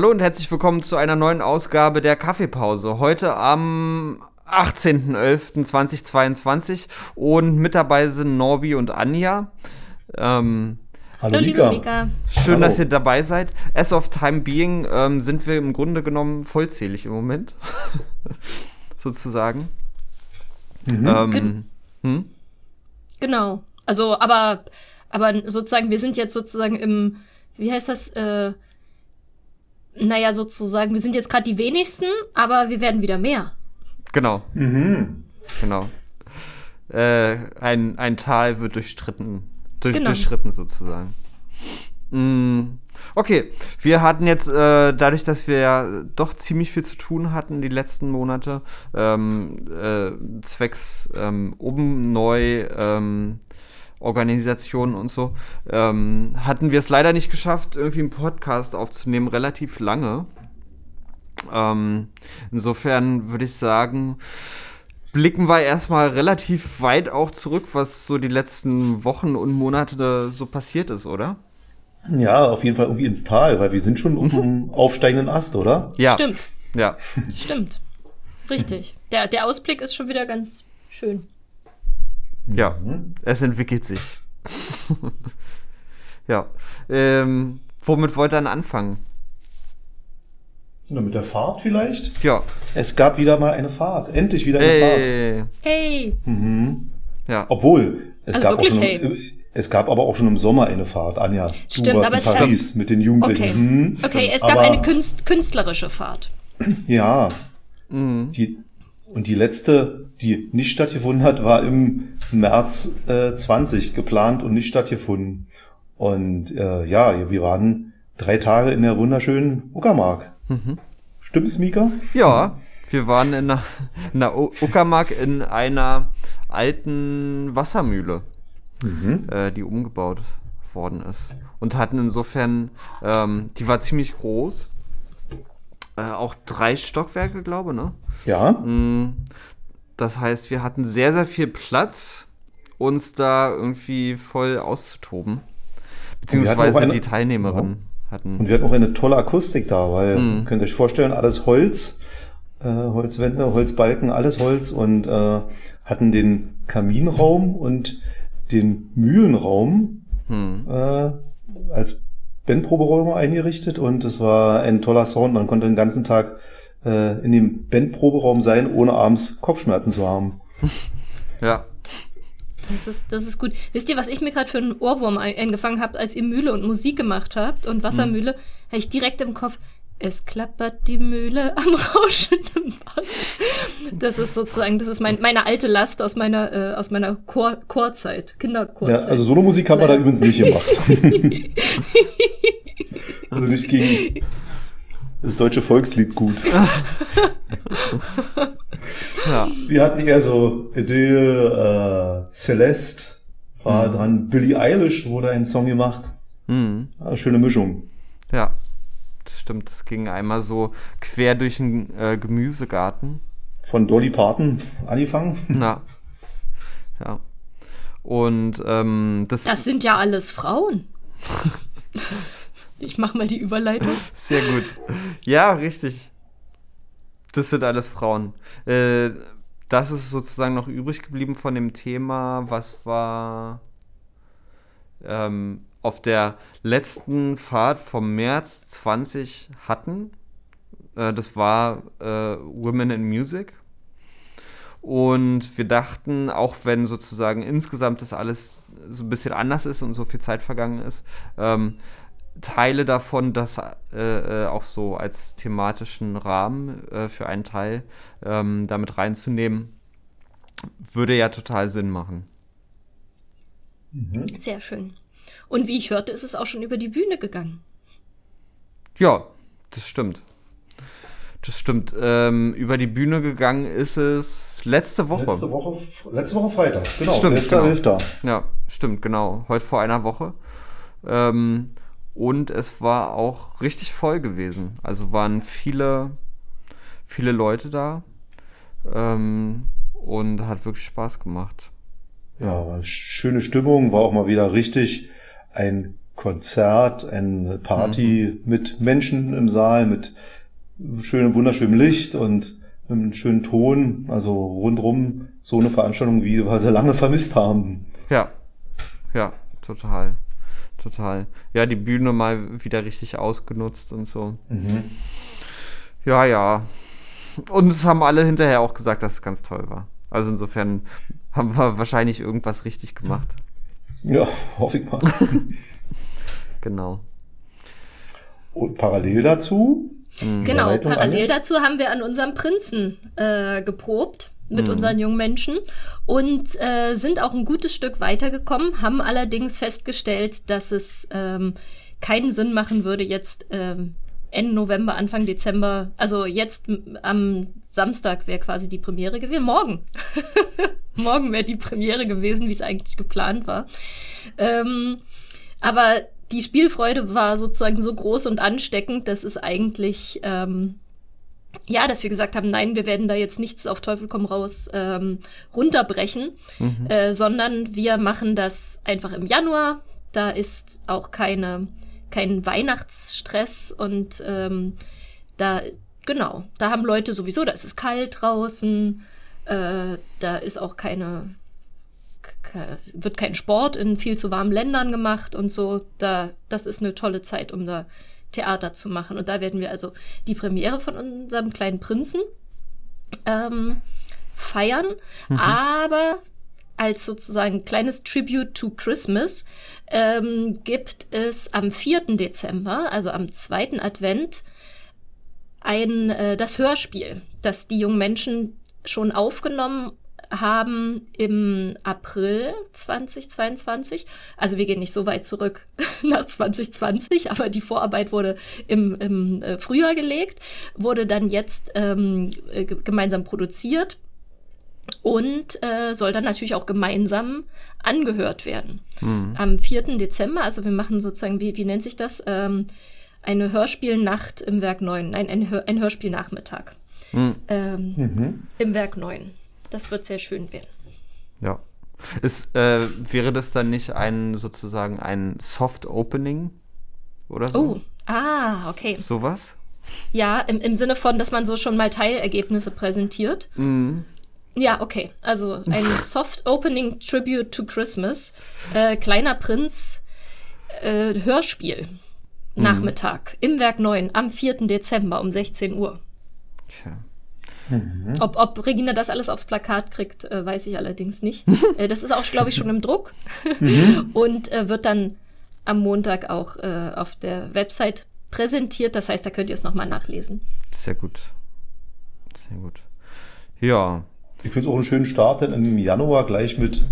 Hallo und herzlich willkommen zu einer neuen Ausgabe der Kaffeepause. Heute am 18.11.2022 und mit dabei sind Norbi und Anja. Ähm, Hallo, Hallo Mika. Schön, Hallo. dass ihr dabei seid. As of time being ähm, sind wir im Grunde genommen vollzählig im Moment. Sozusagen. Mhm. Ähm, hm? Genau. Also, aber, aber sozusagen, wir sind jetzt sozusagen im, wie heißt das, äh, naja, sozusagen, wir sind jetzt gerade die wenigsten, aber wir werden wieder mehr. Genau. Mhm. Genau. Äh, ein, ein Tal wird durchstritten. Durch, genau. Durchschritten sozusagen. Mm. Okay, wir hatten jetzt, äh, dadurch, dass wir ja doch ziemlich viel zu tun hatten die letzten Monate, ähm, äh, zwecks ähm, oben neu ähm, Organisationen und so, ähm, hatten wir es leider nicht geschafft, irgendwie einen Podcast aufzunehmen, relativ lange. Ähm, insofern würde ich sagen, blicken wir erstmal relativ weit auch zurück, was so die letzten Wochen und Monate so passiert ist, oder? Ja, auf jeden Fall irgendwie ins Tal, weil wir sind schon auf dem mhm. aufsteigenden Ast, oder? Ja. Stimmt. Ja. Stimmt. Richtig. Der, der Ausblick ist schon wieder ganz schön. Ja, mhm. es entwickelt sich. ja. Ähm, womit wollt ihr dann anfangen? Na, mit der Fahrt vielleicht? Ja. Es gab wieder mal eine Fahrt. Endlich wieder eine hey. Fahrt. Hey. Mhm. Ja. Obwohl, es also gab auch schon. Hey. Es gab aber auch schon im Sommer eine Fahrt, Anja. Stimmt, du warst aber in Paris mit den Jugendlichen. Okay, hm. okay es gab aber, eine künstlerische Fahrt. Ja. Mhm. Die, und die letzte, die nicht stattgefunden hat, war im März äh, 20 geplant und nicht stattgefunden. Und äh, ja, wir waren drei Tage in der wunderschönen Uckermark. Mhm. Stimmt's, Mika? Ja, wir waren in der, in der Uckermark in einer alten Wassermühle mhm. äh, die umgebaut worden ist. Und hatten insofern, ähm, die war ziemlich groß. Äh, auch drei Stockwerke, glaube ich, ne? Ja. Das heißt, wir hatten sehr, sehr viel Platz, uns da irgendwie voll auszutoben. Beziehungsweise eine, die Teilnehmerinnen ja. hatten. Und wir hatten auch eine tolle Akustik da, weil, mhm. könnt ihr euch vorstellen, alles Holz, äh, Holzwände, Holzbalken, alles Holz und äh, hatten den Kaminraum und den Mühlenraum hm. äh, als Bandproberaum eingerichtet und es war ein toller Sound. Man konnte den ganzen Tag äh, in dem Bandproberaum sein, ohne abends Kopfschmerzen zu haben. Ja. Das ist, das ist gut. Wisst ihr, was ich mir gerade für einen Ohrwurm eingefangen habe, als ihr Mühle und Musik gemacht habt und Wassermühle? Hm. Habe ich direkt im Kopf, es klappert die Mühle am rauschenden Bach. Das ist sozusagen, das ist mein, meine alte Last aus meiner, äh, aus meiner Chor Chorzeit, Kinderchorzeit. Ja, also Solo-Musik haben wir da übrigens nicht gemacht. also nicht gegen das deutsche Volkslied gut. ja. Wir hatten eher so Adele, äh, Celeste, war mhm. dran Billie Eilish wurde ein Song gemacht. Mhm. Ja, schöne Mischung. Ja stimmt. Es ging einmal so quer durch den äh, Gemüsegarten. Von Dolly Parton angefangen? Na. Ja. Und ähm, das. Das sind ja alles Frauen. ich mach mal die Überleitung. Sehr gut. Ja, richtig. Das sind alles Frauen. Äh, das ist sozusagen noch übrig geblieben von dem Thema, was war ähm, auf der letzten Fahrt vom März 20 hatten. Äh, das war äh, Women in Music. Und wir dachten, auch wenn sozusagen insgesamt das alles so ein bisschen anders ist und so viel Zeit vergangen ist, ähm, Teile davon, das äh, äh auch so als thematischen Rahmen äh, für einen Teil ähm, damit reinzunehmen, würde ja total Sinn machen. Mhm. Sehr schön. Und wie ich hörte, ist es auch schon über die Bühne gegangen. Ja, das stimmt. Das stimmt. Ähm, über die Bühne gegangen ist es letzte Woche. Letzte Woche, letzte Woche Freitag, genau. Stimmt, 11. Genau. 11. Ja, stimmt, genau. Heute vor einer Woche. Ähm, und es war auch richtig voll gewesen. Also waren viele, viele Leute da. Ähm, und hat wirklich Spaß gemacht. Ja, schöne Stimmung, war auch mal wieder richtig ein Konzert, eine Party mhm. mit Menschen im Saal, mit schönem, wunderschönem Licht und einem schönen Ton. Also rundrum so eine Veranstaltung, wie wir sie lange vermisst haben. Ja, ja, total. Total. Ja, die Bühne mal wieder richtig ausgenutzt und so. Mhm. Ja, ja. Und es haben alle hinterher auch gesagt, dass es ganz toll war. Also insofern haben wir wahrscheinlich irgendwas richtig gemacht. Ja, hoffe ich mal. genau. Und parallel dazu? Mhm. Genau, parallel alle? dazu haben wir an unserem Prinzen äh, geprobt mit mhm. unseren jungen Menschen und äh, sind auch ein gutes Stück weitergekommen, haben allerdings festgestellt, dass es ähm, keinen Sinn machen würde, jetzt ähm, Ende November, Anfang Dezember, also jetzt am Samstag wäre quasi die Premiere gewesen. Morgen. Morgen wäre die Premiere gewesen, wie es eigentlich geplant war. Ähm, aber die Spielfreude war sozusagen so groß und ansteckend, dass es eigentlich, ähm, ja, dass wir gesagt haben, nein, wir werden da jetzt nichts auf Teufel komm raus ähm, runterbrechen, mhm. äh, sondern wir machen das einfach im Januar. Da ist auch keine kein Weihnachtsstress und ähm, da, genau, da haben Leute sowieso, da ist es kalt draußen, äh, da ist auch keine, wird kein Sport in viel zu warmen Ländern gemacht und so. Da, das ist eine tolle Zeit, um da Theater zu machen. Und da werden wir also die Premiere von unserem kleinen Prinzen ähm, feiern. Mhm. Aber als sozusagen kleines Tribute to Christmas ähm, gibt es am 4. Dezember, also am zweiten Advent, ein äh, das Hörspiel, das die jungen Menschen schon aufgenommen haben im April 2022. Also wir gehen nicht so weit zurück nach 2020, aber die Vorarbeit wurde im, im äh, Frühjahr gelegt, wurde dann jetzt ähm, äh, gemeinsam produziert und äh, soll dann natürlich auch gemeinsam angehört werden. Mhm. Am 4. Dezember, also wir machen sozusagen, wie, wie nennt sich das? Ähm, eine Hörspielnacht im Werk 9, nein, ein, Hör, ein Hörspielnachmittag mhm. Ähm, mhm. im Werk 9. Das wird sehr schön werden. Ja. Ist, äh, wäre das dann nicht ein sozusagen ein Soft Opening oder so? Oh, ah, okay. Sowas? Ja, im, im Sinne von, dass man so schon mal Teilergebnisse präsentiert. Mhm. Ja, okay. Also ein Soft Opening Tribute to Christmas. Äh, Kleiner Prinz äh, Hörspiel. Mhm. Nachmittag im Werk 9 am 4. Dezember um 16 Uhr. Tja. Mhm. Ob, ob Regina das alles aufs Plakat kriegt, äh, weiß ich allerdings nicht. äh, das ist auch, glaube ich, schon im Druck mhm. und äh, wird dann am Montag auch äh, auf der Website präsentiert. Das heißt, da könnt ihr es nochmal nachlesen. Sehr gut. Sehr gut. Ja, ich finde es auch einen schönen Start, denn im Januar gleich mit,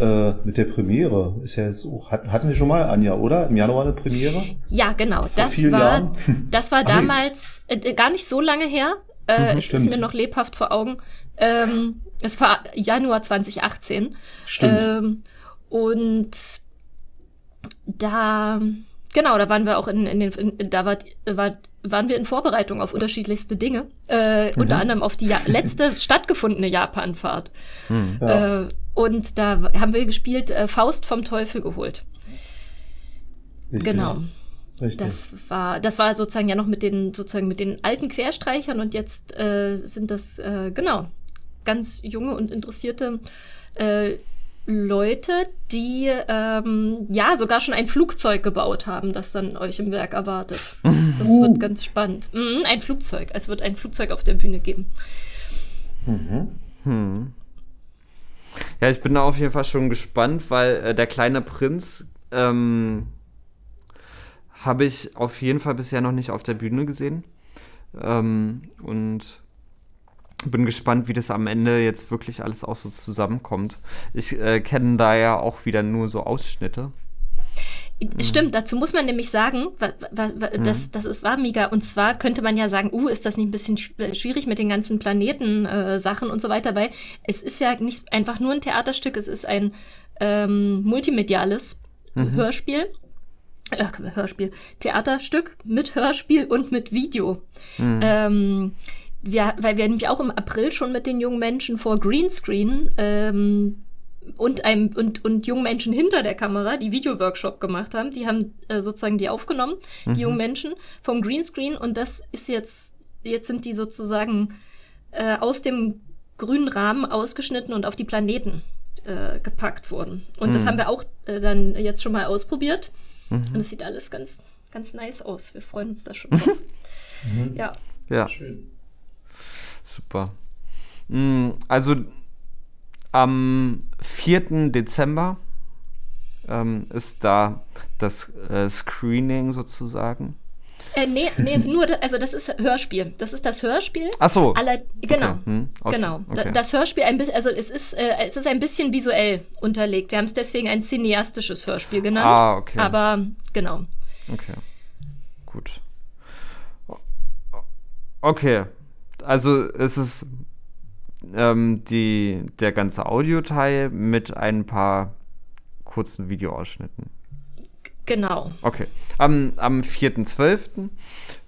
äh, mit der Premiere. Ist ja jetzt auch, hatten wir schon mal, Anja, oder? Im Januar eine Premiere? Ja, genau. Vor das war, Jahren? das war damals äh, gar nicht so lange her. Äh, mhm, es ist mir noch lebhaft vor Augen. Ähm, es war Januar 2018. Stimmt. Ähm, und da, genau, da waren wir auch in, in den, in, da war, war waren wir in Vorbereitung auf unterschiedlichste Dinge. Äh, mhm. Unter anderem auf die ja letzte stattgefundene Japanfahrt. Mhm. Ja. Äh, und da haben wir gespielt äh, Faust vom Teufel geholt. Richtig. Genau. Richtig. Das war, das war sozusagen ja noch mit den, sozusagen mit den alten Querstreichern und jetzt äh, sind das, äh, genau, ganz junge und interessierte äh, Leute, die ähm, ja sogar schon ein Flugzeug gebaut haben, das dann euch im Werk erwartet. Das uh. wird ganz spannend. Mhm, ein Flugzeug. Es wird ein Flugzeug auf der Bühne geben. Mhm. Hm. Ja, ich bin da auf jeden Fall schon gespannt, weil äh, der kleine Prinz ähm, habe ich auf jeden Fall bisher noch nicht auf der Bühne gesehen. Ähm, und bin gespannt, wie das am Ende jetzt wirklich alles auch so zusammenkommt. Ich äh, kenne da ja auch wieder nur so Ausschnitte. Stimmt, dazu muss man nämlich sagen, mhm. das, das ist, war mega. Und zwar könnte man ja sagen, uh, ist das nicht ein bisschen äh, schwierig mit den ganzen Planeten-Sachen äh, und so weiter, weil es ist ja nicht einfach nur ein Theaterstück, es ist ein ähm, multimediales mhm. Hörspiel. Äh, Hörspiel, Theaterstück mit Hörspiel und mit Video. Mhm. Ähm, wir, weil wir nämlich auch im April schon mit den jungen Menschen vor Greenscreen ähm, und einem und, und jungen Menschen hinter der Kamera, die Video-Workshop gemacht haben, die haben äh, sozusagen die aufgenommen, die Mhm. jungen Menschen vom Greenscreen und das ist jetzt, jetzt sind die sozusagen äh, aus dem grünen Rahmen ausgeschnitten und auf die Planeten äh, gepackt worden. Und Mhm. das haben wir auch äh, dann jetzt schon mal ausprobiert. Und es sieht alles ganz, ganz nice aus. Wir freuen uns da schon drauf. Ja. Ja, Schön. super. Mm, Also am 4. Dezember ähm, ist da das äh, Screening sozusagen. Äh, nee, nee, nur, also das ist Hörspiel. Das ist das Hörspiel. Ach so. Aller, genau, Okay, hm, aus- genau. Da- okay. Das Hörspiel ein bisschen, also es ist, äh, es ist ein bisschen visuell unterlegt. Wir haben es deswegen ein cineastisches Hörspiel genannt. Ah, okay. Aber genau. Okay. Gut. Okay. Also es ist ähm, die, der ganze Audioteil mit ein paar kurzen Videoausschnitten. Genau. Okay. Am, am 4.12.,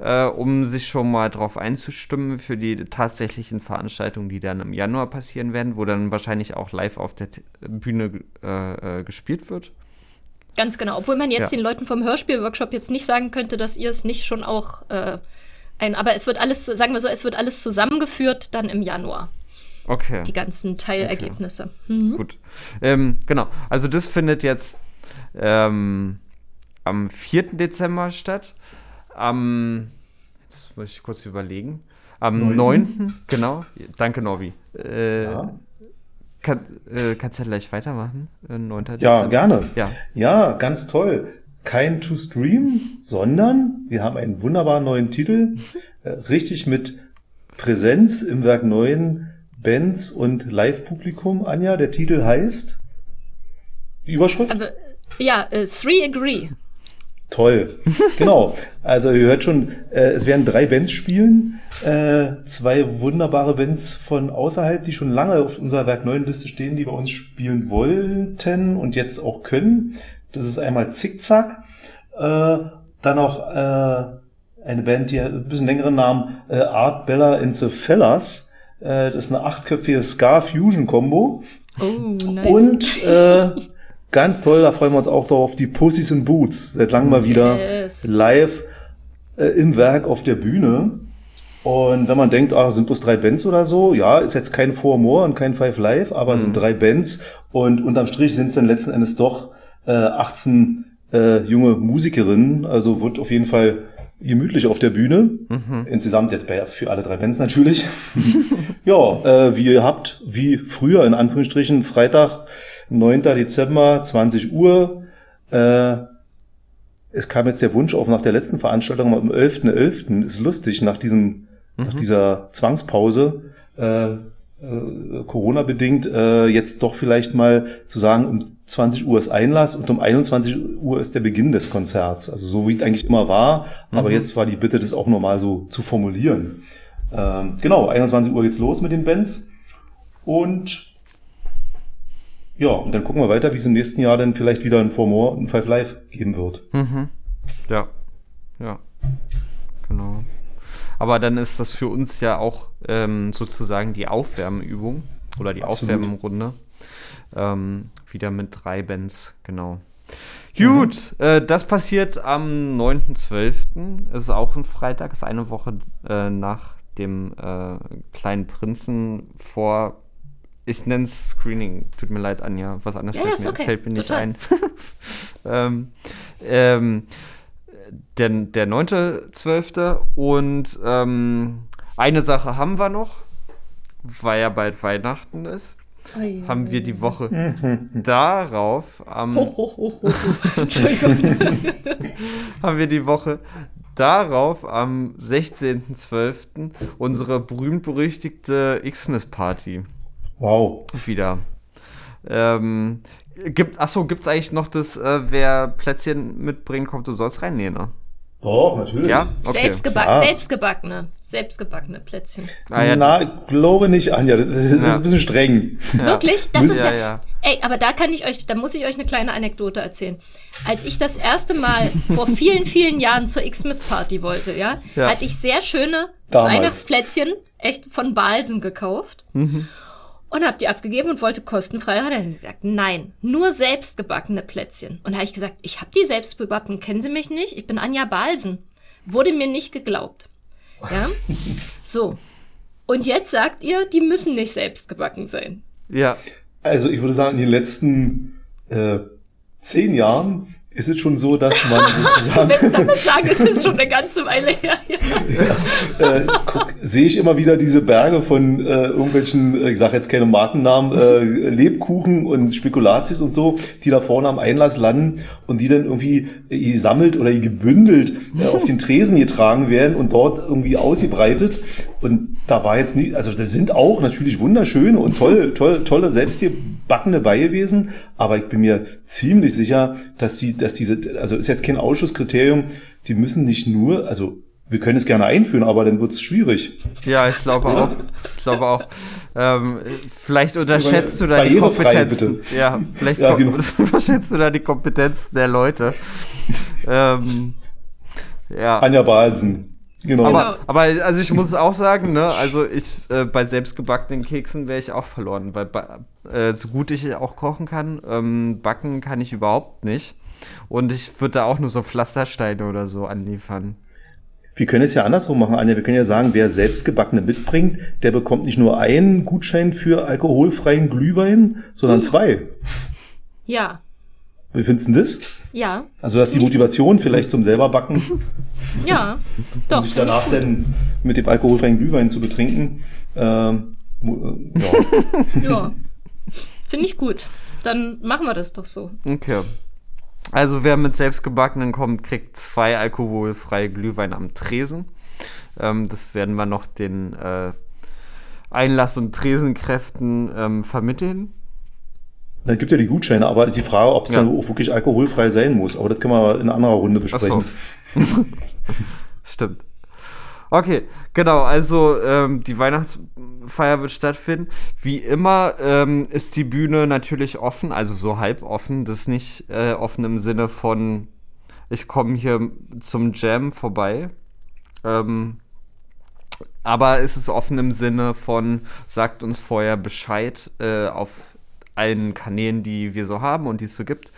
äh, um sich schon mal drauf einzustimmen für die tatsächlichen Veranstaltungen, die dann im Januar passieren werden, wo dann wahrscheinlich auch live auf der T Bühne äh, äh, gespielt wird. Ganz genau. Obwohl man jetzt Ja. den Leuten vom Hörspiel-Workshop jetzt nicht sagen könnte, dass ihr es nicht schon auch äh, ein, aber es wird alles, sagen wir so, es wird alles zusammengeführt dann im Januar. Okay. Die ganzen Teilergebnisse. Mhm. Gut. Ähm, genau. Also das findet jetzt ähm, am 4. Dezember statt. Am jetzt muss ich kurz überlegen. Am 9. Neunten? genau. Danke, Norbi. Äh, Ja. kann, äh, kannst du ja gleich weitermachen? Äh, 9. ja, Dezember. gerne. Ja. Ja, ganz toll. Kein To Stream, sondern wir haben einen wunderbaren neuen Titel, äh, richtig mit Präsenz im Werk neuen Bands und Live-Publikum. Anja, der Titel heißt die Überschrift? Aber ja, äh, Three Agree. Toll. Genau. Also ihr hört schon, äh, es werden drei Bands spielen. Äh, zwei wunderbare Bands von außerhalb, die schon lange auf unserer Werk 9 Liste stehen, die bei uns spielen wollten und jetzt auch können. Das ist einmal Zickzack. Äh, dann noch äh, eine Band, die hat ein bisschen längeren Namen, äh, Art Bella in the Fellas. Äh, das ist eine achtköpfige Ska-Fusion-Kombo. Oh, nice. Und äh, ganz toll, da freuen wir uns auch drauf, die Pussies in Boots. Seit langem mal wieder Yes. live äh, im Werk auf der Bühne. Und wenn man denkt, ah, sind bloß drei Bands oder so, ja, ist jetzt kein Four More und kein Five Live, aber es sind drei Bands und unterm Strich sind es dann letzten Endes doch äh, 18 äh, junge Musikerinnen. Also wird auf jeden Fall gemütlich auf der Bühne. Insgesamt jetzt bei, für alle drei Bands natürlich. ja, äh, wie ihr habt, wie früher in Anführungsstrichen, Freitag, 9. Dezember, 20 Uhr. Äh, es kam jetzt der Wunsch auf nach der letzten Veranstaltung am 11.11. Ist lustig, nach diesem, nach dieser Zwangspause, äh, äh, Corona-bedingt, äh, jetzt doch vielleicht mal zu sagen, um 20 Uhr ist Einlass und um 21 Uhr ist der Beginn des Konzerts. Also so wie es eigentlich immer war, aber jetzt war die Bitte, das auch normal so zu formulieren. Ähm, genau, 21 Uhr geht's los mit den Bands und ja, und dann gucken wir weiter, wie es im nächsten Jahr dann vielleicht wieder ein Four More und ein Five Live geben wird. Ja. Ja. Genau. Aber dann ist das für uns ja auch ähm, sozusagen die Aufwärmübung oder die Absolut. Aufwärmrunde. Ähm, wieder mit drei Bands, genau. Gut, äh, das passiert am 9.12. Ist auch ein Freitag, ist eine Woche äh, nach dem äh, kleinen Prinzen vor. Ich nenne es Screening. Tut mir leid, Anja. Was anderes Ja, fällt, ist mir, okay. fällt mir nicht Total. ein. ähm, ähm, der, der 9.12. Und ähm, eine Sache haben wir noch, weil ja bald Weihnachten ist. Ui. Haben wir die Woche darauf, am, hoch, hoch, hoch. Entschuldigung. haben wir die Woche darauf am 16.12. unsere berühmt-berüchtigte Xmas-Party Wow. wieder. Ähm, gibt, achso, gibt es eigentlich noch das, äh, wer Plätzchen mitbringen kommt, du sollst rein? Nee, ne? Doch, natürlich. Ja? Okay. Selbstgeback Ja. Selbstgebackene. Selbstgebackene Plätzchen. Ah, ja, Na, ich glaube nicht, Anja. Das ist Ja. ein bisschen streng. Wirklich? Das ist ja. Ey, aber da kann ich euch, da muss ich euch eine kleine Anekdote erzählen. Als ich das erste Mal vor vielen, vielen Jahren zur Xmas-Party wollte, ja, Ja. hatte ich sehr schöne Damals. Weihnachtsplätzchen, echt von Balsen gekauft. Und habe die abgegeben und wollte kostenfrei rein. Dann hat sie gesagt, nein, nur selbstgebackene Plätzchen. Und da habe ich gesagt, ich habe die selbst gebacken, kennen Sie mich nicht? Ich bin Anja Balsen. Wurde mir nicht geglaubt. Ja, so. Und jetzt sagt ihr, die müssen nicht selbst gebacken sein. Ja. Also ich würde sagen, in den letzten äh, zehn Jahren ist es schon so, dass man sozusagen. Wenn damit sagen, ist es schon eine ganze Weile her. Ja. äh, guck, sehe ich immer wieder diese Berge von äh, irgendwelchen, äh, ich sage jetzt keine Markennamen, äh, Lebkuchen und Spekulatius und so, die da vorne am Einlass landen und die dann irgendwie äh, gesammelt oder gebündelt äh, auf den Tresen getragen werden und dort irgendwie ausgebreitet. Und da war jetzt nie, also das sind auch natürlich wunderschöne und toll, toll, tolle selbstgebackene bei gewesen, aber ich bin mir ziemlich sicher, dass die, dass diese, also ist jetzt kein Ausschusskriterium, die müssen nicht nur, also wir können es gerne einführen, aber dann wird es schwierig. Ja, ich glaube auch. Ich glaube auch. Ähm, vielleicht unterschätzt du da die Kompetenz. Bitte. Ja, vielleicht ja, genau. unterschätzt du da die Kompetenz der Leute. ähm, ja. Anja Balsen. Genau. Aber, aber also ich muss auch sagen, ne, also ich äh, bei selbstgebackenen Keksen wäre ich auch verloren, weil äh, so gut ich auch kochen kann, ähm, backen kann ich überhaupt nicht. Und ich würde da auch nur so Pflastersteine oder so anliefern. Wir können es ja andersrum machen, Anja. Wir können ja sagen, wer selbstgebackene mitbringt, der bekommt nicht nur einen Gutschein für alkoholfreien Glühwein, sondern zwei. Ja. Wie findest du das? Ja. Also, dass die Motivation vielleicht zum selber backen. Ja, doch. Und sich danach dann mit dem alkoholfreien Glühwein zu betrinken. Ähm, äh, ja. ja. Finde ich gut. Dann machen wir das doch so. Okay. Also, wer mit selbstgebackenen kommt, kriegt zwei alkoholfreie Glühwein am Tresen. Ähm, das werden wir noch den äh, Einlass- und Tresenkräften ähm, vermitteln. Da gibt ja die Gutscheine, aber die Frage, ob es ja. dann auch wirklich alkoholfrei sein muss. Aber das können wir in einer anderen Runde besprechen. So. Stimmt. Okay, genau, also ähm, die Weihnachtsfeier wird stattfinden. Wie immer ähm, ist die Bühne natürlich offen, also so halb offen. Das ist nicht äh, offen im Sinne von, ich komme hier zum Jam vorbei. Ähm, aber es ist offen im Sinne von, sagt uns vorher Bescheid äh, auf allen Kanälen, die wir so haben und die es so gibt.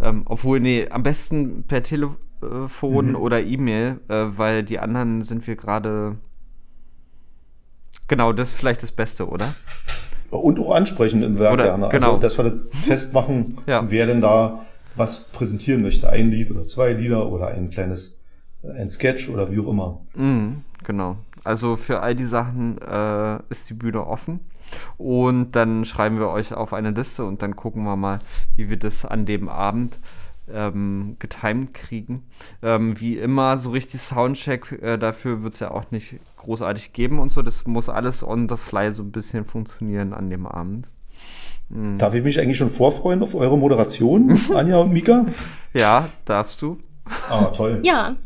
Ähm, obwohl, nee, am besten per Telefon mhm. oder E-Mail, äh, weil die anderen sind wir gerade. Genau, das ist vielleicht das Beste, oder? Und auch ansprechen im Werk gerne. Also, genau. Also, dass wir das festmachen, ja. wer denn da was präsentieren möchte. Ein Lied oder zwei Lieder oder ein kleines, äh, ein Sketch oder wie auch immer. Mhm, genau. Also für all die Sachen äh, ist die Bühne offen. Und dann schreiben wir euch auf eine Liste und dann gucken wir mal, wie wir das an dem Abend ähm, getimed kriegen. Ähm, wie immer, so richtig Soundcheck, äh, dafür wird es ja auch nicht großartig geben und so. Das muss alles on the fly so ein bisschen funktionieren an dem Abend. Mhm. Darf ich mich eigentlich schon vorfreuen auf eure Moderation, Anja und Mika? Ja, darfst du. Ah, toll. Ja,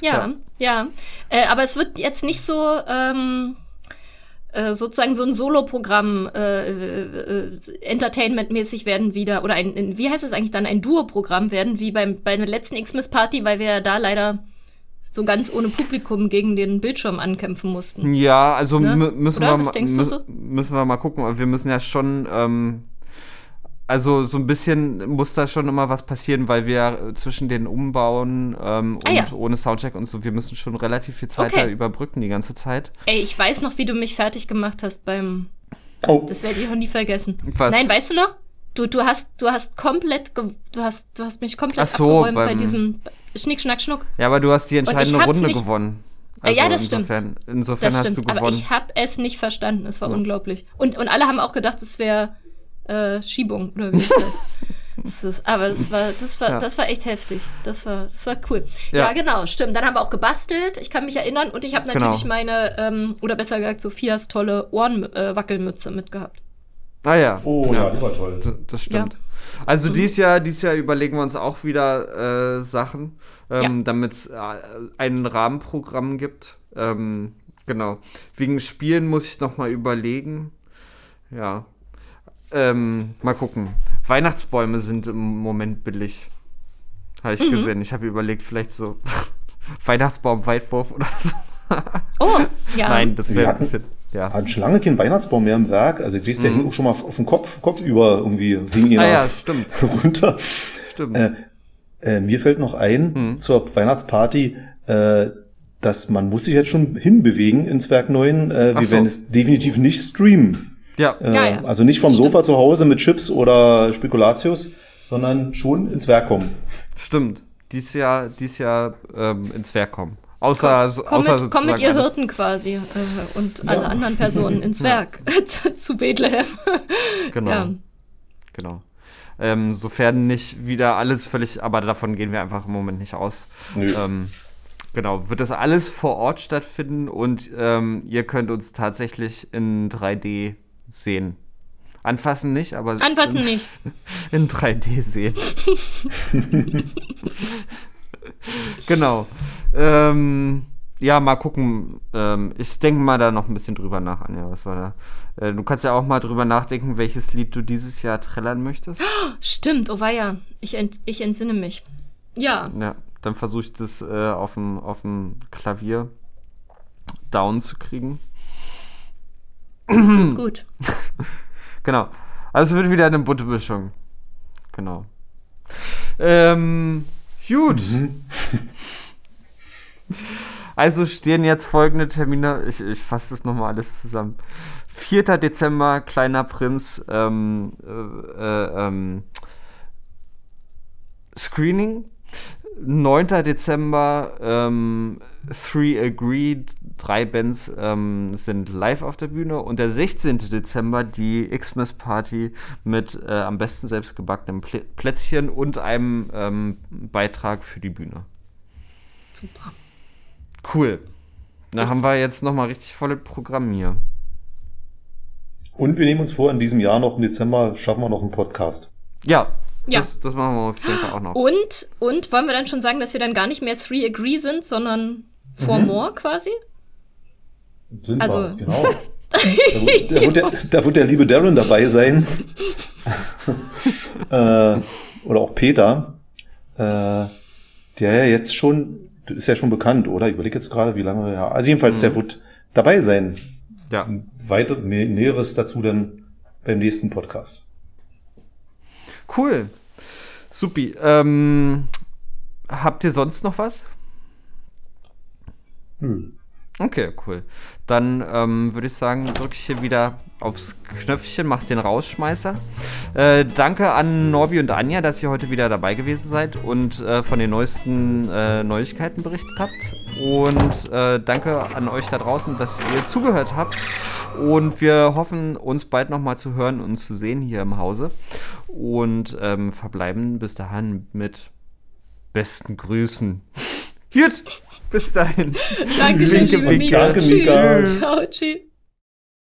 ja, ja. ja. Äh, aber es wird jetzt nicht so. Ähm äh, sozusagen so ein Solo-Programm äh, äh, Entertainment-mäßig werden wieder, oder ein, wie heißt es eigentlich dann, ein Duo-Programm werden, wie beim, bei der letzten Xmas-Party, weil wir ja da leider so ganz ohne Publikum gegen den Bildschirm ankämpfen mussten. Ja, also ne? müssen, wir mal, so? müssen wir mal gucken. Wir müssen ja schon ähm, also so ein bisschen muss da schon immer was passieren, weil wir zwischen den Umbauen ähm, ah, und ja. ohne Soundcheck und so, wir müssen schon relativ viel Zeit okay. da überbrücken die ganze Zeit. Ey, ich weiß noch, wie du mich fertig gemacht hast beim. Oh. Das werde ich auch nie vergessen. Was? Nein, weißt du noch? Du, du hast, du hast komplett, du hast, du hast mich komplett Ach so, abgeräumt bei diesem Schnick, Schnack, Schnuck. Ja, aber du hast die entscheidende Runde nicht, gewonnen. Also ja, das insofern, stimmt. Insofern das hast stimmt, du gewonnen. Aber ich habe es nicht verstanden. Es war ja. unglaublich. Und, und alle haben auch gedacht, es wäre äh, Schiebung oder wie das heißt. Das ist, aber das war, das war, ja. das war echt heftig. Das war, das war cool. Ja. ja. genau, stimmt. Dann haben wir auch gebastelt. Ich kann mich erinnern und ich habe genau. natürlich genau. meine, ähm, oder besser gesagt, Sophias tolle Ohrenwackelmütze äh, mitgehabt. Ah ja. Oh ja, die war toll. Das, das stimmt. Ja. Also mhm. dies Jahr, dies Jahr überlegen wir uns auch wieder äh, Sachen, ähm, damit es äh, ein Rahmenprogramm gibt. Ähm, genau. Wegen Spielen muss ich noch mal überlegen. Ja, ähm, mal gucken. Weihnachtsbäume sind im Moment billig. Habe ich mhm. gesehen. Ich habe überlegt, vielleicht so Weihnachtsbaum-Weitwurf oder so. Oh, ja. Nein, das wäre ein bisschen. Ja. Hat schon lange kein Weihnachtsbaum mehr im Werk. Also weiß, der hing auch schon mal auf dem Kopf, Kopf über irgendwie hing Ah ja, stimmt. runter. Stimmt. Äh, äh, mir fällt noch ein Mhm. zur Weihnachtsparty, äh, dass man muss sich jetzt schon hinbewegen ins Werk 9. Äh, wir so. werden es definitiv nicht streamen. Ja. Äh, Ja, ja. Also nicht vom Sofa zu Hause mit Chips oder Spekulatius, sondern schon ins Werk kommen. Stimmt. Dies Jahr, dies Jahr ähm, ins Werk kommen. Außer, so- komm, außer mit, komm mit ihr alles- Hirten quasi äh, und alle anderen Personen ins Werk zu, zu Bethlehem. Genau. Ja. Genau. Ähm, sofern nicht wieder alles völlig, aber davon gehen wir einfach im Moment nicht aus. Nö. Ähm, genau, wird das alles vor Ort stattfinden und ähm, ihr könnt uns tatsächlich in 3D sehen. Anfassen nicht, aber Anfassen in, nicht. in 3D sehen. genau. Ähm, ja, mal gucken. Ähm, ich denke mal da noch ein bisschen drüber nach, Anja. Was war da? Äh, du kannst ja auch mal drüber nachdenken, welches Lied du dieses Jahr trällern möchtest. Stimmt, oh weia. Ich, ent, ich entsinne mich. Ja, Ja, dann versuche ich das äh, auf dem auf dem Klavier down zu kriegen. gut. Genau. Also es wird wieder eine bunte Mischung. Genau. Ähm, gut. Also stehen jetzt folgende Termine. Ich, ich fasse das nochmal alles zusammen. 4. Dezember, Kleiner Prinz, ähm, äh, äh, ähm, Screening. 9. Dezember, ähm, Three Agreed, drei Bands ähm, sind live auf der Bühne. Und der 16. Dezember die Xmas Party mit äh, am besten selbstgebackenem Plä Plätzchen und einem ähm, Beitrag für die Bühne. Super. Cool. Da haben wir jetzt nochmal richtig volles Programm hier. Und wir nehmen uns vor, in diesem Jahr noch im Dezember schaffen wir noch einen Podcast. Ja, Ja. Das, das machen wir auf jeden Fall auch noch. Und, und wollen wir dann schon sagen, dass wir dann gar nicht mehr Three Agree sind, sondern Four Mhm. More quasi? Sind Also- wir, genau. Da wird, da, wird der, da wird der liebe Darren dabei sein. äh, oder auch Peter. Äh, der ja jetzt schon, ist ja schon bekannt, oder? Ich überlege jetzt gerade, wie lange ja. Also jedenfalls, der wird dabei sein. Ja. Weiter, mehr, Näheres dazu dann beim nächsten Podcast. Cool. Supi. Ähm, habt ihr sonst noch was? Hm. Okay, cool. Dann ähm, würde ich sagen, drücke ich hier wieder aufs Knöpfchen, mach den Rausschmeißer. Äh, danke an Norbi und Anja, dass ihr heute wieder dabei gewesen seid und äh, von den neuesten äh, Neuigkeiten berichtet habt. Und äh, danke an euch da draußen, dass ihr zugehört habt. Und wir hoffen, uns bald nochmal zu hören und zu sehen hier im Hause. Und ähm, verbleiben bis dahin mit besten Grüßen. Gut, bis dahin. Dankeschön, Winke, liebe winke. Mika. Danke, Mika. Tschüss. Ciao, tschüss.